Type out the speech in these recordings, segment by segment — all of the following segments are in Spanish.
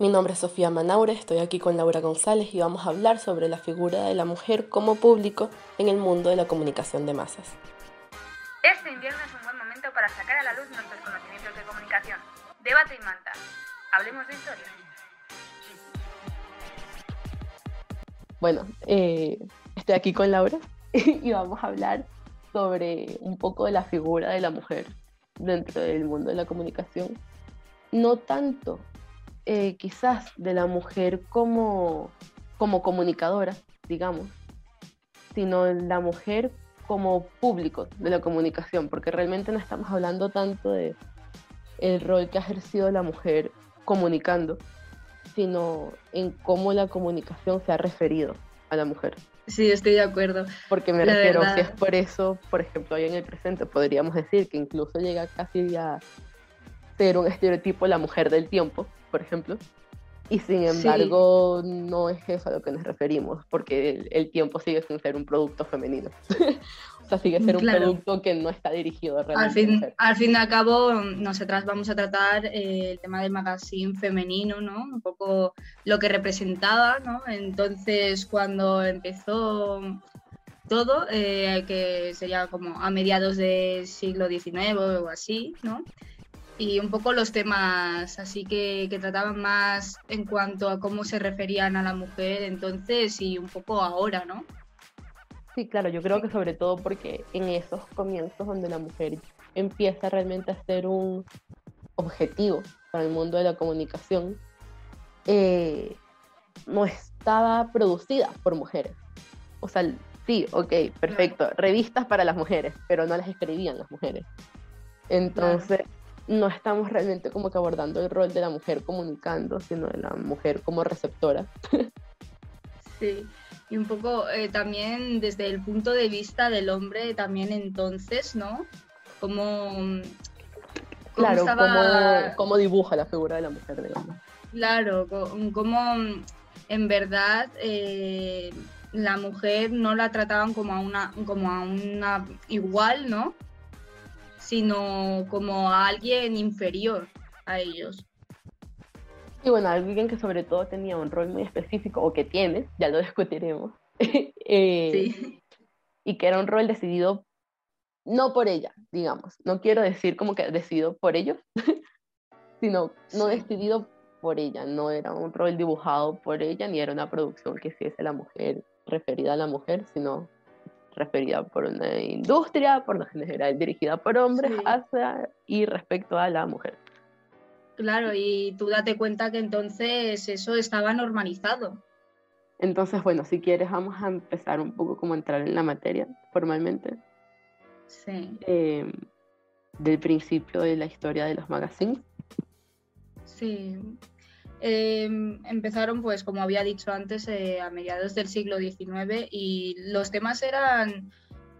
Mi nombre es Sofía Manaure, estoy aquí con Laura González y vamos a hablar sobre la figura de la mujer como público en el mundo de la comunicación de masas. Este invierno es un buen momento para sacar a la luz nuestros conocimientos de comunicación. Debate y manta. Hablemos de historia. Bueno, eh, estoy aquí con Laura y vamos a hablar sobre un poco de la figura de la mujer dentro del mundo de la comunicación. No tanto eh, quizás de la mujer como, como comunicadora, digamos, sino la mujer como público de la comunicación, porque realmente no estamos hablando tanto de el rol que ha ejercido la mujer comunicando, sino en cómo la comunicación se ha referido a la mujer. Sí, estoy de acuerdo. Porque me refiero, si es por eso, por ejemplo, hoy en el presente podríamos decir que incluso llega casi a ser un estereotipo la mujer del tiempo, por ejemplo. Y sin embargo, no es eso a lo que nos referimos, porque el, tiempo sigue sin ser un producto femenino. o sea, sigue siendo un producto que no está dirigido realmente. Al fin, al fin y al cabo, nosotras vamos a tratar eh, el tema del magazine femenino, ¿no? Un poco lo que representaba, ¿no? Entonces, cuando empezó todo, eh, que sería como a mediados del siglo XIX o así, ¿no? Y un poco los temas así que, que, trataban más en cuanto a cómo se referían a la mujer entonces y un poco ahora, ¿no? Sí, claro, yo creo que sobre todo porque en esos comienzos donde la mujer empieza realmente a ser un objetivo para el mundo de la comunicación, eh, no estaba producida por mujeres. O sea, sí, ok, perfecto, revistas para las mujeres, pero no las escribían las mujeres. Entonces, no estamos realmente como que abordando el rol de la mujer comunicando, sino de la mujer como receptora. Sí, y un poco eh, también desde el punto de vista del hombre también entonces, ¿no? Como... claro, cómo, dibuja la figura de la mujer, digamos. Claro, como en verdad eh, la mujer no la trataban como a una, como a una igual, ¿no? Sino como a alguien inferior a ellos. Y bueno, alguien que sobre todo tenía un rol muy específico, o que tiene, ya lo discutiremos, eh, sí. y que era un rol decidido no por ella, digamos, no quiero decir como que decidido por ellos, sino no decidido por ella, no era un rol dibujado por ella, ni era una producción que hiciese la mujer, referida a la mujer, sino referida por una industria, por lo general dirigida por hombres, hacia y respecto a la mujer. Claro, y tú date cuenta que entonces eso estaba normalizado. Entonces, bueno, si quieres vamos a empezar un poco como entrar en la materia formalmente. Sí. Em, del principio de la historia de los magazines. Sí, Em, empezaron, pues, como había dicho antes, eh, a mediados del siglo XIX y los temas eran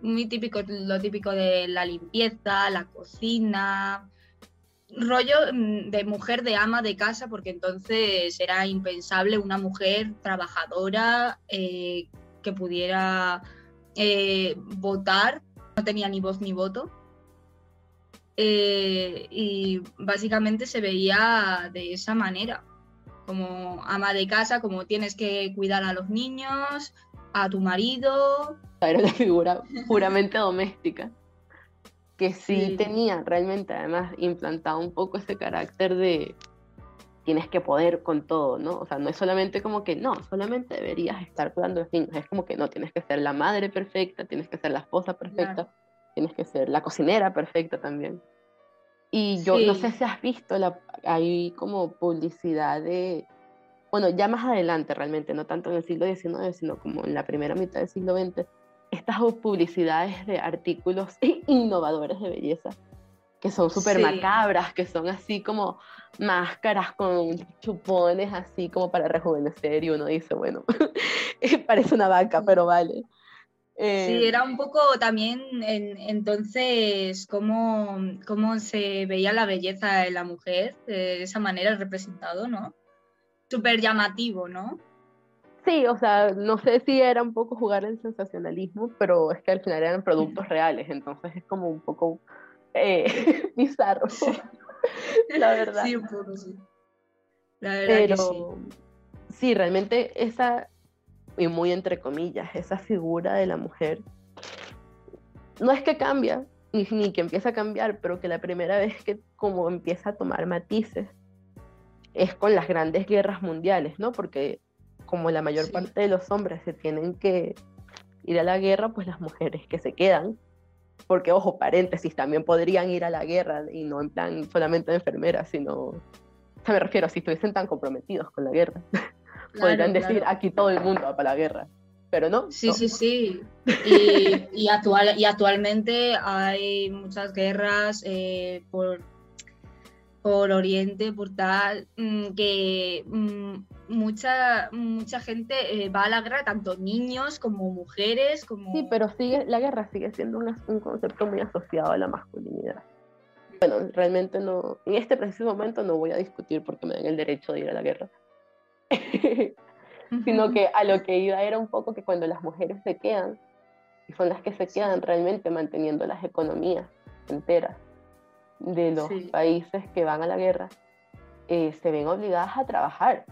muy típicos, lo típico de la limpieza, la cocina, rollo mm, de mujer de ama de casa, porque entonces era impensable una mujer trabajadora eh, que pudiera eh, votar, no tenía ni voz ni voto. y básicamente se veía de esa manera como ama de casa, como tienes que cuidar a los niños, a tu marido. Era una figura puramente doméstica, que sí, tenía realmente además implantado un poco ese carácter de tienes que poder con todo, ¿no? O sea, no es solamente como que no, solamente deberías estar cuidando a los niños, es como que no, tienes que ser la madre perfecta, tienes que ser la esposa perfecta, tienes que ser la cocinera perfecta también. Y yo no sé si has visto, la, hay como publicidad de, bueno, ya más adelante realmente, no tanto en el siglo XIX, sino como en la primera mitad del siglo XX, estas publicidades de artículos innovadores de belleza, que son súper macabras, que son así como máscaras con chupones así como para rejuvenecer y uno dice, bueno, parece una vaca, pero vale. Sí, eh, era un poco también entonces cómo, cómo, se veía la belleza de la mujer, de esa manera representado, ¿no? Súper llamativo, ¿no? Sí, o sea, no sé si era un poco jugar el sensacionalismo, pero es que al final eran productos reales, entonces es como un poco eh, bizarro, la verdad. Sí, un poco, sí. La verdad Pero, que sí. sí, realmente esa, y muy entre comillas, esa figura de la mujer, no es que cambia, ni, ni que empieza a cambiar, pero que la primera vez que como empieza a tomar matices es con las grandes guerras mundiales, ¿no? Porque como la mayor parte de los hombres se tienen que ir a la guerra, pues las mujeres que se quedan, porque ojo, paréntesis, también podrían ir a la guerra y no en plan solamente de enfermeras, sino, o sea, me refiero, si estuviesen tan comprometidos con la guerra, podrían decir, aquí todo el mundo va para la guerra, pero no. Sí, sí, sí. Y, y, actual, y actualmente hay muchas guerras eh, por por Oriente, por tal, mm, que mm, mucha, mucha gente eh, va a la guerra, tanto niños como mujeres, como... Sí, pero sigue, la guerra sigue siendo un concepto muy asociado a la masculinidad. Bueno, realmente no, en este preciso momento no voy a discutir porque me dan el derecho de ir a la guerra, sino que a lo que iba era un poco que cuando las mujeres se quedan, y son las que se quedan realmente manteniendo las economías enteras, de los países que van a la guerra eh, se ven obligadas a trabajar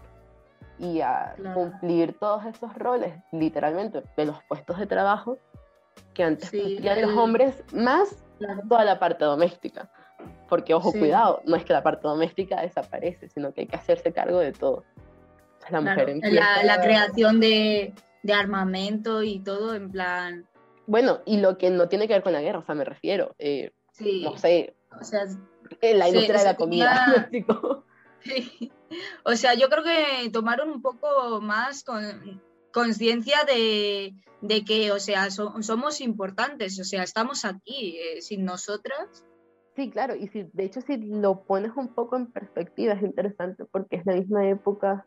y a cumplir todos esos roles, literalmente, de los puestos de trabajo que antes cumplían los hombres, más toda la parte doméstica. Porque, ojo, cuidado, no es que la parte doméstica desaparece, sino que hay que hacerse cargo de todo. La, mujer la, la, creación de, de armamento y todo, en plan. Bueno, y lo que no tiene que ver con la guerra, o sea, me refiero, eh, no sé, o sea, en la industria de la comida. O sea, yo creo que tomaron un poco más con conciencia de, que, o sea, somos importantes, o sea, estamos aquí eh, sin nosotras. Sí, claro, y si, de hecho si lo pones un poco en perspectiva es interesante porque es la misma época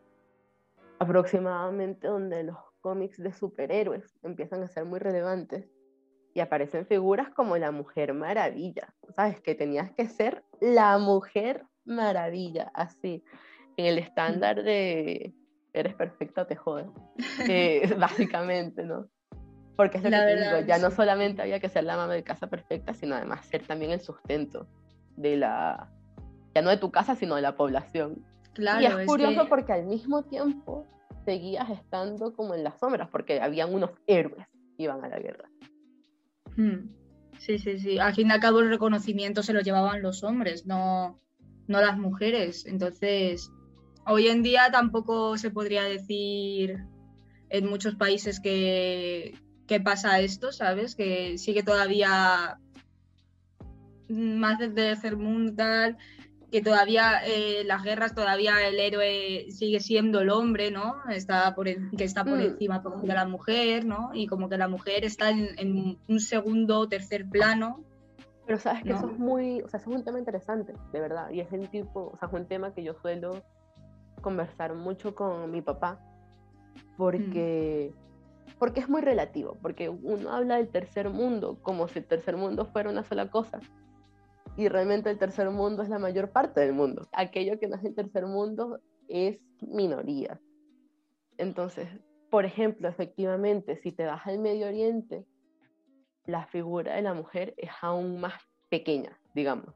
aproximadamente donde los cómics de superhéroes empiezan a ser muy relevantes y aparecen figuras como la Mujer Maravilla, ¿sabes? Que tenías que ser la Mujer Maravilla, así, en el estándar de eres perfecta, te jodes, eh, básicamente, ¿no? Porque es lo que te digo, ya no solamente había que ser la mamá de casa perfecta, sino además ser también el sustento de la, ya no de tu casa, sino de la población. Claro, y es, curioso porque al mismo tiempo seguías estando como en las sombras, porque habían unos héroes que iban a la guerra. Hmm. Sí, sí, sí. Al fin y al cabo el reconocimiento se lo llevaban los hombres, no, no las mujeres. Entonces, hoy en día tampoco se podría decir en muchos países que, que pasa esto, ¿sabes? Que sigue todavía más desde el tercer mundo tal, que todavía eh, las guerras, todavía el héroe sigue siendo el hombre, ¿no? Está por, que está por mm. encima de la mujer, ¿no? Y como que la mujer está en, un segundo o tercer plano. Pero sabes que eso es muy, o sea, eso es un tema interesante, de verdad, y es el tipo, o sea, es un tema que yo suelo conversar mucho con mi papá, porque, mm. porque es muy relativo, porque uno habla del tercer mundo como si el tercer mundo fuera una sola cosa, y realmente el tercer mundo es la mayor parte del mundo. Aquello que no es el tercer mundo es minoría. Entonces, por ejemplo, efectivamente, si te vas al Medio Oriente, la figura de la mujer es aún más pequeña, digamos.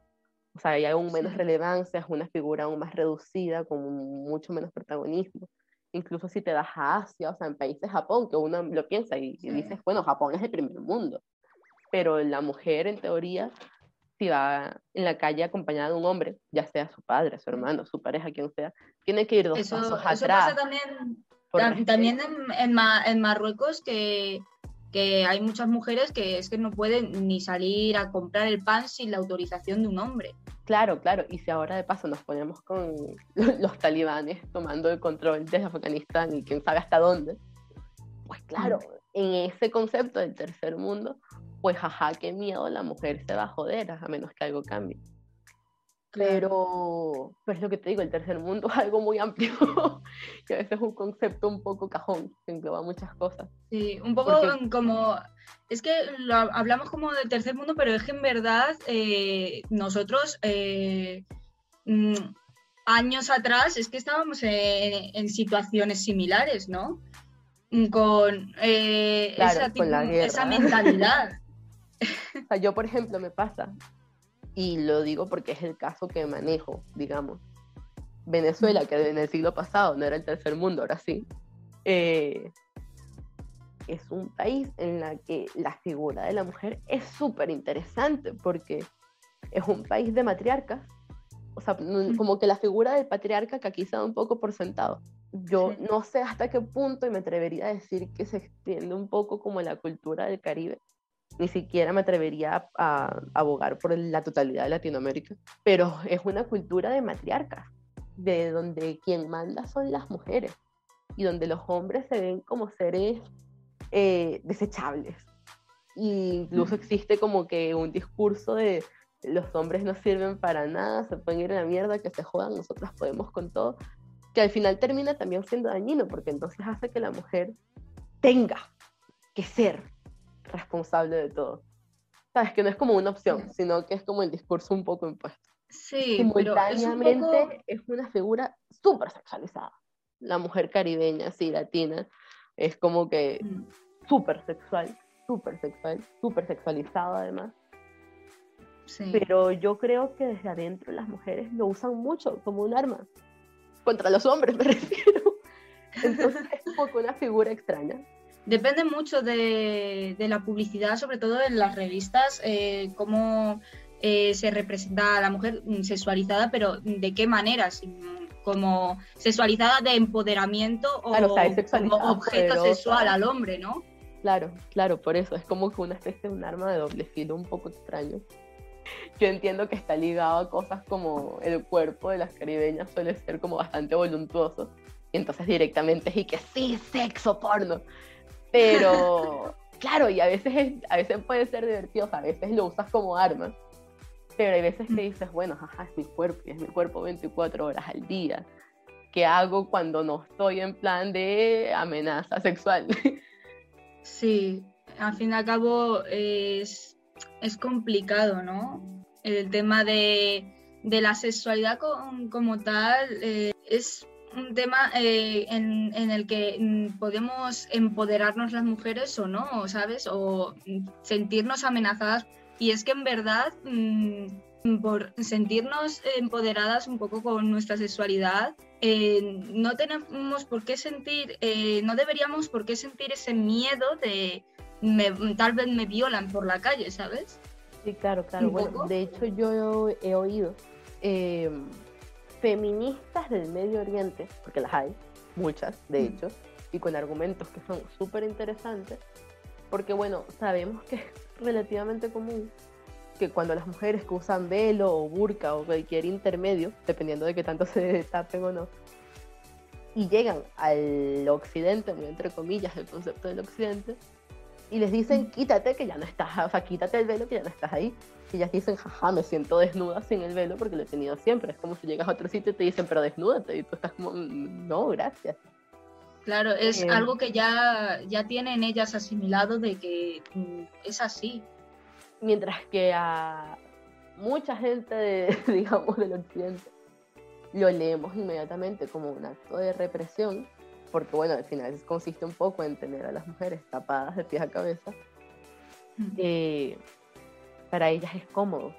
O sea, hay aún menos relevancia, es una figura aún más reducida, con mucho menos protagonismo. Incluso si te vas a Asia, o sea, en países Japón, que uno lo piensa y, y dices, bueno, Japón es el primer mundo. Pero la mujer, en teoría, si va en la calle acompañada de un hombre, ya sea su padre, su hermano, su pareja, quien sea, tiene que ir dos pasos atrás. Eso pasa también, también en, en, Marruecos que, que, hay muchas mujeres que es que no pueden ni salir a comprar el pan sin la autorización de un hombre. Claro, claro, y si ahora de paso nos ponemos con los talibanes tomando el control desde Afganistán y quién sabe hasta dónde, pues claro, mm. en ese concepto del tercer mundo, pues jaja, qué miedo, la mujer se va a joder a menos que algo cambie. Pero, pues lo que te digo, el tercer mundo es algo muy amplio y a veces es un concepto un poco cajón que engloba muchas cosas. Sí, un poco como, es que lo hablamos como del tercer mundo, pero es que en verdad eh, nosotros eh, mm, años atrás es que estábamos en, situaciones similares, ¿no? Con, eh, esa, esa mentalidad. Yo, por ejemplo, me pasa, y lo digo porque es el caso que manejo, digamos. Venezuela, que en el siglo pasado no era el tercer mundo, ahora sí, eh, es un país en la que la figura de la mujer es súper interesante porque es un país de matriarcas, o sea, como que la figura del patriarca que aquí se da un poco por sentado. Yo no sé hasta qué punto, y me atrevería a decir que se extiende un poco como la cultura del Caribe, ni siquiera me atrevería a, abogar por la totalidad de Latinoamérica, pero es una cultura de matriarcas, de donde quien manda son las mujeres y donde los hombres se ven como seres eh, desechables. Y incluso existe como que un discurso de los hombres no sirven para nada, se pueden ir a la mierda, que se jodan, nosotras podemos con todo, que al final termina también siendo dañino, porque entonces hace que la mujer tenga que ser responsable de todo. Sabes que no es como una opción, sino que es como el discurso un poco impuesto. Sí, simultáneamente es, una figura súper sexualizada. La mujer caribeña, sí, latina, es como que mm. súper sexual, súper sexual, súper sexualizada además. Sí. Pero yo creo que desde adentro las mujeres lo usan mucho como un arma. Contra los hombres me refiero. Entonces es un poco una figura extraña. Depende mucho de, de la publicidad, sobre todo en las revistas, eh, cómo eh, se representa a la mujer sexualizada, pero de qué manera, como sexualizada de empoderamiento o, como objeto sexual al hombre, ¿no? Claro, claro, por eso es como que una especie de un arma de doble filo un poco extraño. Yo entiendo que está ligado a cosas como el cuerpo de las caribeñas suele ser como bastante voluntuoso. Y entonces directamente es y que sí, sexo, porno. Pero, claro, y a veces, a veces puede ser divertido, a veces lo usas como arma, pero hay veces que dices, bueno, jaja, es mi cuerpo, y es mi cuerpo 24 horas al día. ¿Qué hago cuando no estoy en plan de amenaza sexual? Sí, al fin y al cabo es, es complicado, ¿no? El tema de, de la sexualidad como tal eh, es un tema eh, en, el que mm, podemos empoderarnos las mujeres o no, ¿sabes? O sentirnos amenazadas. Y es que en verdad, mm, por sentirnos empoderadas un poco con nuestra sexualidad, eh, no tenemos por qué sentir, eh, no deberíamos por qué sentir ese miedo de tal vez me violan por la calle, ¿sabes? Sí, claro, claro. Bueno, de hecho yo he oído feministas del Medio Oriente, porque las hay, muchas de mm. hecho, y con argumentos que son súper interesantes, porque bueno, sabemos que es relativamente común que cuando las mujeres que usan velo o burka o cualquier intermedio, dependiendo de qué tanto se tapen o no, y llegan al occidente, muy entre comillas el concepto del occidente, y les dicen quítate que ya no estás, o sea, quítate el velo que ya no estás ahí, y ellas dicen, jaja, me siento desnuda sin el velo porque lo he tenido siempre. Es como si llegas a otro sitio y te dicen, pero desnúdate. Y tú estás como, mm, no, gracias. Claro, es eh, algo que ya, ya tienen ellas asimilado de que mm, es así. Mientras que a mucha gente, de, digamos, del occidente, lo leemos inmediatamente como un acto de represión, porque bueno, al final consiste un poco en tener a las mujeres tapadas de pies a cabeza. Eh, para ellas es cómodo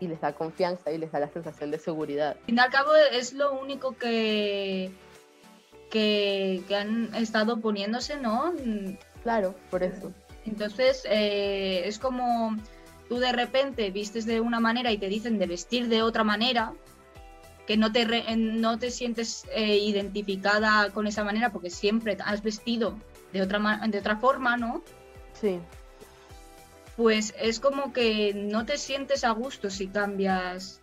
y les da confianza y les da la sensación de seguridad. Al fin y al cabo es lo único que, que, han estado poniéndose, ¿no? Claro, por eso. Entonces eh, es como tú de repente vistes de una manera y te dicen de vestir de otra manera, que no te, no te sientes eh, identificada con esa manera porque siempre has vestido de otra, de otra forma, ¿no? Sí pues es como que no te sientes a gusto si cambias.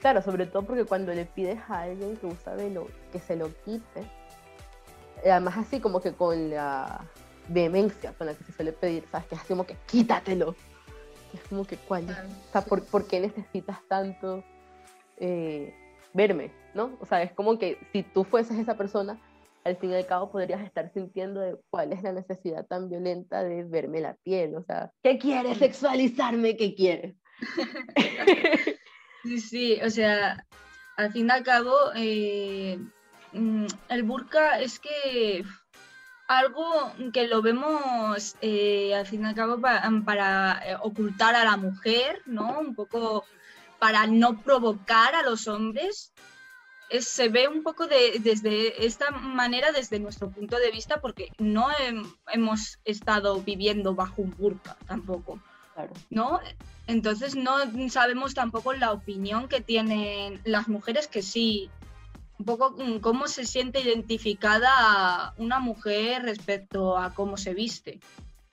Claro, sobre todo porque cuando le pides a alguien que usa velo que se lo quite, eh, además así como que con la vehemencia con la que se suele pedir, ¿sabes? Que es como que quítatelo. Es como que, ¿cuál? O sea, ¿por, qué necesitas tanto eh, verme? ¿No? O sea, es como que si tú fueses esa persona, al fin y al cabo podrías estar sintiendo cuál es la necesidad tan violenta de verme la piel, o sea, ¿qué quieres? ¿Sexualizarme? ¿Qué quieres? sí, sí, o sea, al fin y al cabo, eh, mm, el burka es que algo que lo vemos eh, al fin y al cabo para, ocultar a la mujer, ¿no? Un poco para no provocar a los hombres, se ve un poco de, desde esta manera, desde nuestro punto de vista, porque no hemos estado viviendo bajo un burka tampoco. ¿No? Entonces no sabemos tampoco la opinión que tienen las mujeres que sí, un poco cómo se siente identificada una mujer respecto a cómo se viste.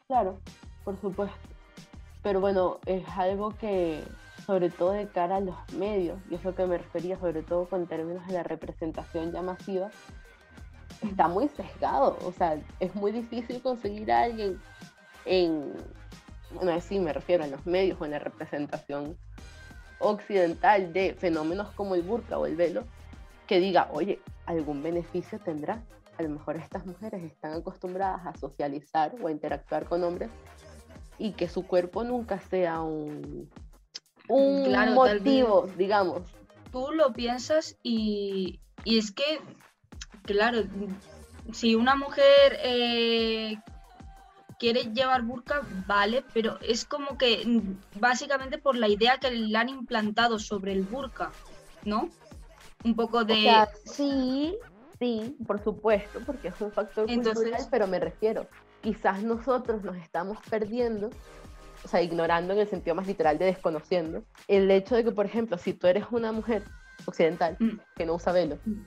Claro, por supuesto. Pero bueno, es algo que sobre todo de cara a los medios, y es lo que me refería sobre todo con términos de la representación ya masiva, está muy sesgado. O sea, es muy difícil conseguir a alguien en, bueno, así me refiero en los medios o en la representación occidental de fenómenos como el burka o el velo, que diga, oye, algún beneficio tendrá. A lo mejor estas mujeres están acostumbradas a socializar o a interactuar con hombres y que su cuerpo nunca sea un, un motivo, digamos. Tú lo piensas y, y, es que, claro, si una mujer eh, quiere llevar burka, vale, pero es como que básicamente por la idea que le han implantado sobre el burka, ¿no? Un poco de... sí, sí, por supuesto, porque es un factor cultural, pero me refiero, quizás nosotros nos estamos perdiendo o sea, ignorando en el sentido más literal de desconociendo, el hecho de que, por ejemplo, si tú eres una mujer occidental mm. que no usa velo, mm.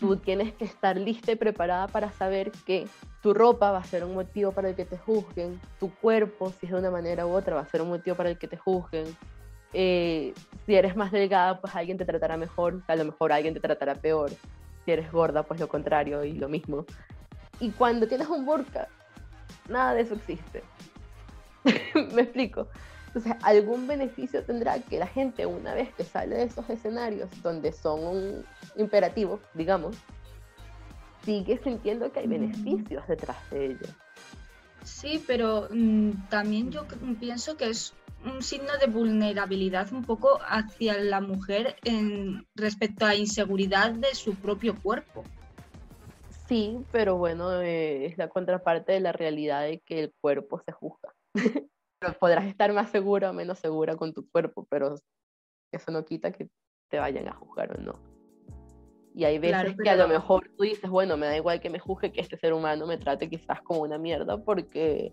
tú tienes que estar lista y preparada para saber que tu ropa va a ser un motivo para el que te juzguen, tu cuerpo, si es de una manera u otra, va a ser un motivo para el que te juzguen. Eh, si eres más delgada, pues alguien te tratará mejor, a lo mejor alguien te tratará peor. Si eres gorda, pues lo contrario y lo mismo. Y cuando tienes un burka, nada de eso existe. ¿Me explico? Entonces, algún beneficio tendrá que la gente, una vez que sale de esos escenarios donde son un imperativo, digamos, sigue sintiendo que hay beneficios detrás de ello. Sí, pero mm, también yo pienso que es un signo de vulnerabilidad un poco hacia la mujer en, respecto a inseguridad de su propio cuerpo. Sí, pero bueno, eh, es la contraparte de la realidad de que el cuerpo se juzga. Podrás estar más segura o menos segura con tu cuerpo, pero eso no quita que te vayan a juzgar o no. Y hay veces que a lo mejor tú dices, bueno, me da igual que me juzgue que este ser humano me trate quizás como una mierda porque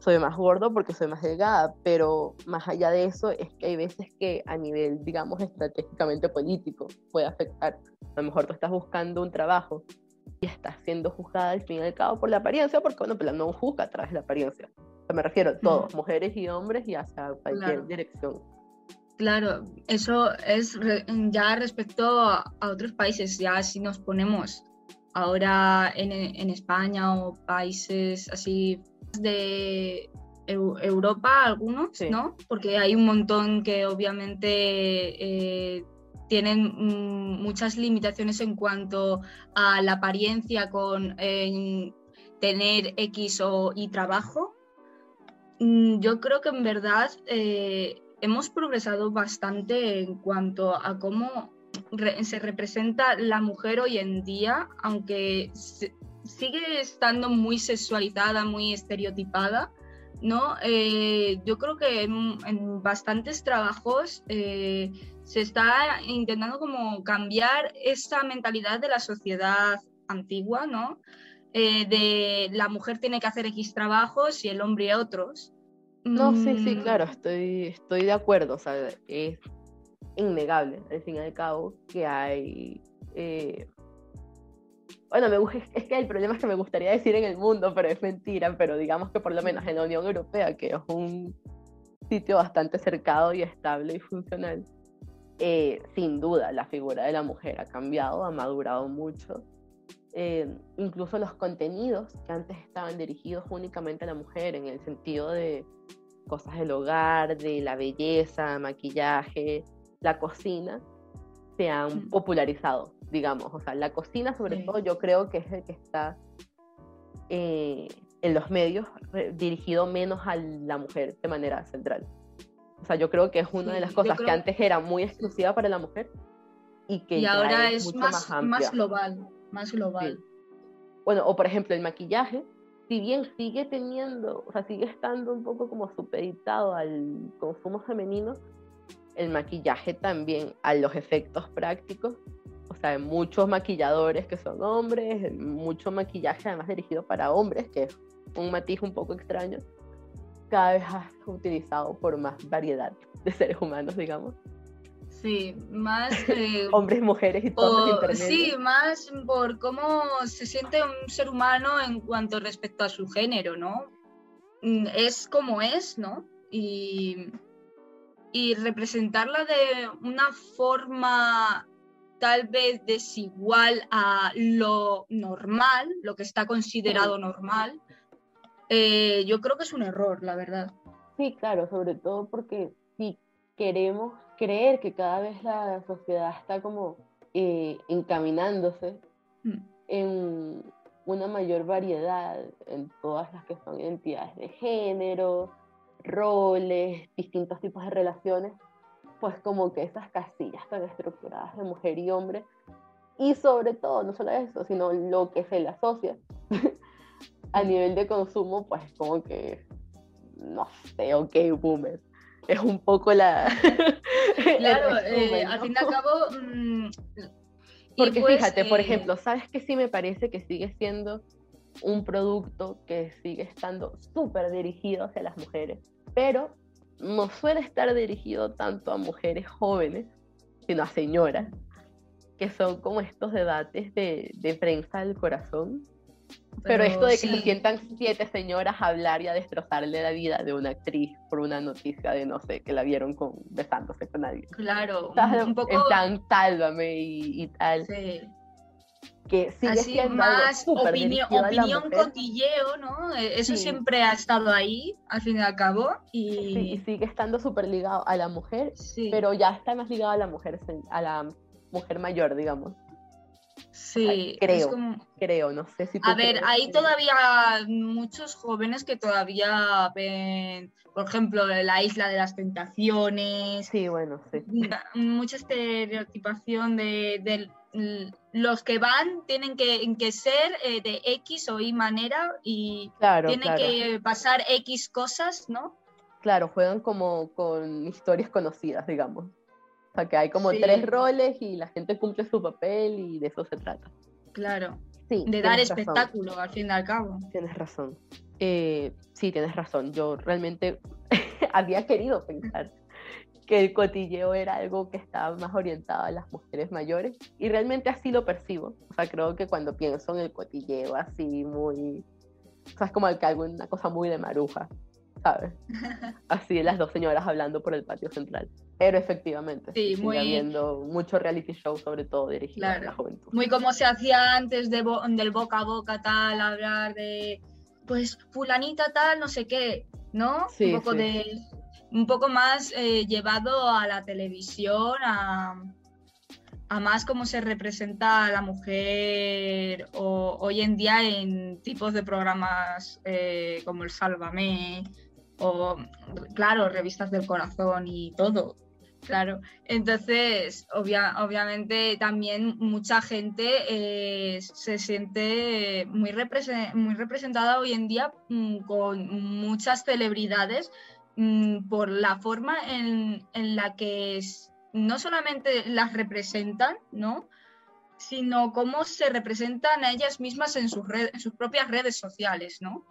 soy más gordo, porque soy más delgada, pero más allá de eso es que hay veces que a nivel, digamos, estratégicamente político puede afectar. A lo mejor tú estás buscando un trabajo y estás siendo juzgada al fin y al cabo por la apariencia, porque bueno, pero no juzga a través de la apariencia me refiero a todos, mujeres y hombres y hacia cualquier dirección. Claro, eso es ya respecto a, otros países, ya si nos ponemos ahora en, en España o países así de Europa, algunos, ¿no? Porque hay un montón que obviamente eh, tienen mm, muchas limitaciones en cuanto a la apariencia con tener X o Y trabajo, yo creo que en verdad eh, hemos progresado bastante en cuanto a cómo se representa la mujer hoy en día, aunque sigue estando muy sexualizada, muy estereotipada. ¿no? Eh, yo creo que en, bastantes trabajos eh, se está intentando como cambiar esa mentalidad de la sociedad antigua, ¿no? Eh, de la mujer tiene que hacer X trabajos y el hombre otros. No, sí, sí, mm. claro, estoy, estoy de acuerdo, o sea, es innegable, al fin y al cabo, que hay... Eh, bueno, me, es que el problema es que me gustaría decir en el mundo, pero es mentira, pero digamos que por lo menos en la Unión Europea, que es un sitio bastante cercado y estable y funcional, eh, sin duda la figura de la mujer ha cambiado, ha madurado mucho eh, incluso los contenidos que antes estaban dirigidos únicamente a la mujer en el sentido de cosas del hogar, de la belleza, maquillaje, la cocina, se han mm. popularizado, digamos. O sea, la cocina sobre todo yo creo que es el que está eh, en los medios dirigido menos a la mujer de manera central. O sea, yo creo que es una de las cosas que antes era muy exclusiva para la mujer y que ahora es, más, más global más global. Bueno, o por ejemplo el maquillaje, si bien sigue teniendo, o sea, sigue estando un poco como supeditado al consumo femenino, el maquillaje también a los efectos prácticos, o sea, muchos maquilladores que son hombres, mucho maquillaje además dirigido para hombres, que es un matiz un poco extraño, cada vez ha utilizado por más variedad de seres humanos, digamos. Sí, más... Eh, Hombres, mujeres y todos los Sí, más por cómo se siente un ser humano en cuanto respecto a su género, ¿no? Mm, es como es, ¿no? Y, y representarla de una forma tal vez desigual a lo normal, lo que está considerado normal, eh, yo creo que es un error, la verdad. Sí, claro, sobre todo porque si queremos creer que cada vez la sociedad está como eh, encaminándose mm. en una mayor variedad en todas las que son identidades de género, roles, distintos tipos de relaciones, pues como que esas casillas tan estructuradas de mujer y hombre, y sobre todo, no solo eso, sino lo que se le asocia a nivel de consumo, pues como que, no sé, ok, boomer es un poco la... claro, eh, al fin y al cabo... Mm, Porque pues, fíjate, por eh, ejemplo, ¿sabes qué sí me parece que sigue siendo un producto que sigue estando súper dirigido hacia las mujeres? Pero no suele estar dirigido tanto a mujeres jóvenes, sino a señoras, que son como estos debates de, de prensa del corazón, pero, esto de que se sientan siete señoras a hablar y a destrozarle la vida de una actriz por una noticia de no sé, que la vieron con, besándose con nadie. Claro, un poco. En sálvame y, tal. Sí. Que sigue Así siendo más opinión, opinión cotilleo, ¿no? E, eso siempre ha estado ahí, al fin y al cabo. Y, sí, y sigue estando súper ligado a la mujer, pero ya está más ligado a la mujer, a la mujer mayor, digamos. Sí, creo, creo, no sé si... a ver, hay todavía muchos jóvenes que todavía ven, por ejemplo, la isla de las tentaciones. Sí, bueno, sí. Mucha estereotipación de, los que van tienen que, que ser eh, de X o Y manera y tienen que pasar X cosas, ¿no? Claro, juegan como con historias conocidas, digamos. O sea, que hay como tres roles y la gente cumple su papel y de eso se trata. Claro. Sí, de dar espectáculo, al fin y al cabo. Tienes razón. Eh, sí, tienes razón. Yo realmente había querido pensar que el cotilleo era algo que estaba más orientado a las mujeres mayores y realmente así lo percibo. O sea, creo que cuando pienso en el cotilleo así muy... O sea, es como que alguna cosa muy de maruja. ¿sabes? Así las dos señoras hablando por el patio central. Pero efectivamente, sí, muy... habiendo mucho reality show, sobre todo dirigido a la juventud. Muy como se hacía antes de del boca a boca, tal, hablar de, pues, fulanita tal, no sé qué, ¿no? un poco de un poco más eh, llevado a la televisión, a, a más cómo se representa a la mujer hoy en día en tipos de programas eh, como el Sálvame, o, claro, revistas del corazón y todo. Claro, entonces obviamente también mucha gente eh, se siente muy, muy representada hoy en día mm, con muchas celebridades mm, por la forma en, la que no solamente las representan, ¿no? sino cómo se representan a ellas mismas en sus, en sus propias redes sociales, ¿no?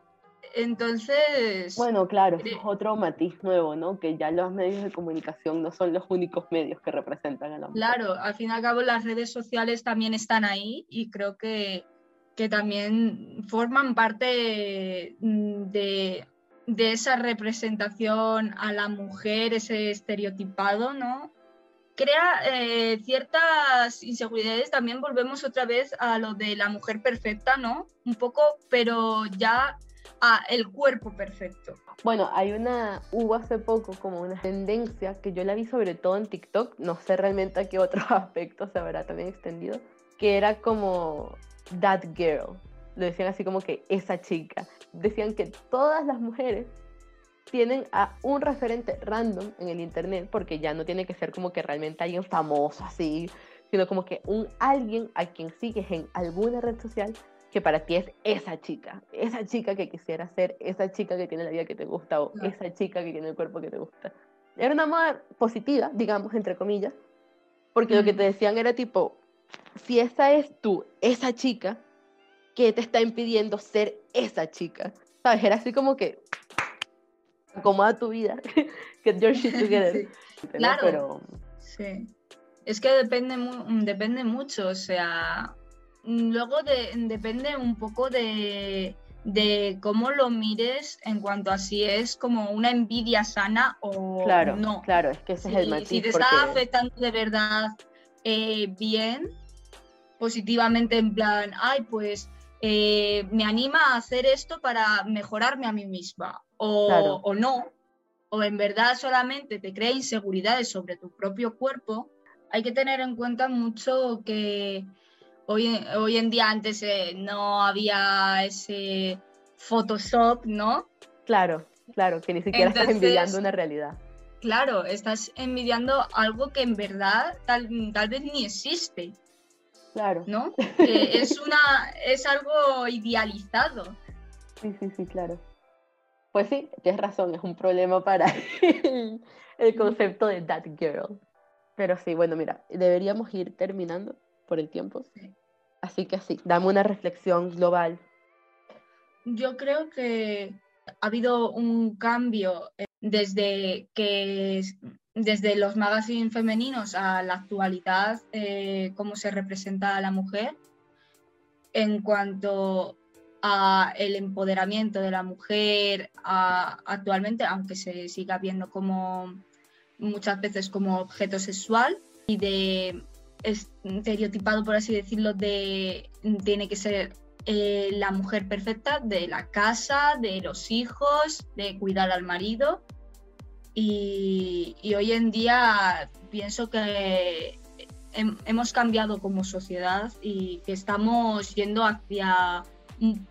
Entonces... Bueno, claro, es otro matiz nuevo, ¿no? Que ya los medios de comunicación no son los únicos medios que representan a la mujer. Claro, al fin y al cabo las redes sociales también están ahí y creo que, que también forman parte mm, de, de esa representación a la mujer, ese estereotipado, ¿no? crea eh, ciertas inseguridades. También volvemos otra vez a lo de la mujer perfecta, ¿no? Un poco, pero ya a el cuerpo perfecto. Bueno, hay una, hubo hace poco como una tendencia que yo la vi sobre todo en TikTok, no sé realmente a qué otros aspectos se habrá también extendido, que era como that girl, lo decían así como que esa chica. Decían que todas las mujeres tienen a un referente random en el internet, porque ya no tiene que ser como que realmente alguien famoso así, sino como que un alguien a quien sigues en alguna red social que para ti es esa chica, esa chica que quisiera ser, esa chica que tiene la vida que te gusta o esa chica que tiene el cuerpo que te gusta. Era una moda positiva, digamos, entre comillas, porque lo que te decían era tipo, si esa es tú, esa chica, ¿qué te está impidiendo ser esa chica? ¿Sabes? Era así como que acomoda tu vida, get your shit together. Claro. Pero... Sí. Es que depende, depende mucho, o sea, luego depende un poco de, de, cómo lo mires en cuanto a si es como una envidia sana o claro, no. Claro, es que ese es el matiz. Si te está afectando de verdad eh, bien, positivamente en plan, ay, pues eh, me anima a hacer esto para mejorarme a mí misma o, o no, o en verdad solamente te crea inseguridades sobre tu propio cuerpo, hay que tener en cuenta mucho que hoy, hoy en día antes eh, no había ese Photoshop, ¿no? Claro, claro, que ni siquiera estás envidiando una realidad. Claro, estás envidiando algo que en verdad tal, tal vez ni existe. Claro. ¿No? es, una, es algo idealizado. Sí, sí, sí, claro. Pues sí, tienes razón, es un problema para el, concepto de that girl. Pero sí, bueno, mira, deberíamos ir terminando por el tiempo. Así que sí, dame una reflexión global. Yo creo que ha habido un cambio eh, desde que desde los magazines femeninos a la actualidad, eh, cómo se representa a la mujer en cuanto a el empoderamiento de la mujer actualmente, aunque se siga viendo como muchas veces como objeto sexual y de estereotipado, por así decirlo, de tiene que ser eh, la mujer perfecta de la casa, de los hijos, de cuidar al marido. Y, hoy en día pienso que hemos cambiado como sociedad y que estamos yendo hacia un,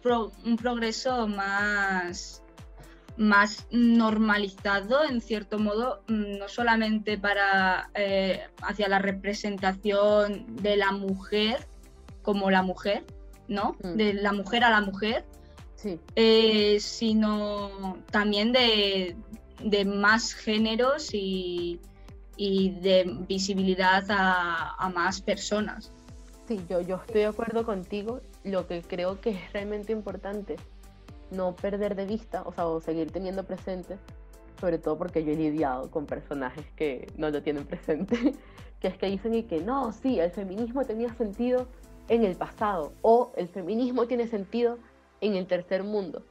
progreso más, más normalizado, en cierto modo, mm, no solamente para eh, hacia la representación de la mujer como la mujer, ¿no? Mm. De la mujer a la mujer, eh, sino también de, más géneros y, de visibilidad a, a, más personas. Sí, yo, yo estoy de acuerdo contigo lo que creo que es realmente importante, no perder de vista, o sea, o seguir teniendo presente, sobre todo porque yo he lidiado con personajes que no lo tienen presente, que es que dicen y que no, sí, el feminismo tenía sentido en el pasado, o el feminismo tiene sentido en el tercer mundo,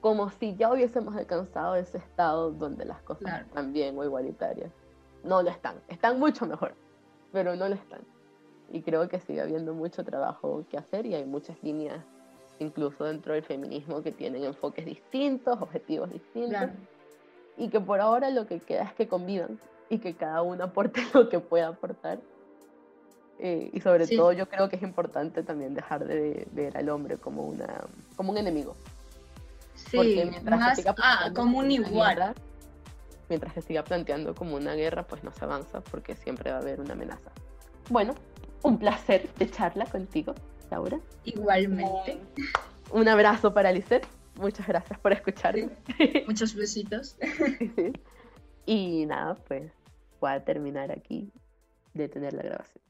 como si ya hubiésemos alcanzado ese estado donde las cosas están bien o igualitarias. No lo están, están mucho mejor, pero no lo están y creo que sigue habiendo mucho trabajo que hacer y hay muchas líneas, incluso dentro del feminismo, que tienen enfoques distintos, objetivos distintos, y que por ahora lo que queda es que convivan y que cada uno aporte lo que pueda aportar. Eh, y sobre todo yo creo que es importante también dejar de ver al hombre como, una, como un enemigo. Sí, más ah, como un igual. mientras se siga planteando como una guerra, pues no se avanza porque siempre va a haber una amenaza. Bueno, un placer de charla contigo, Laura. Igualmente. Un, abrazo para Lisette. Muchas gracias por escucharme. Muchos besitos. Y nada, pues voy a terminar aquí de tener la grabación.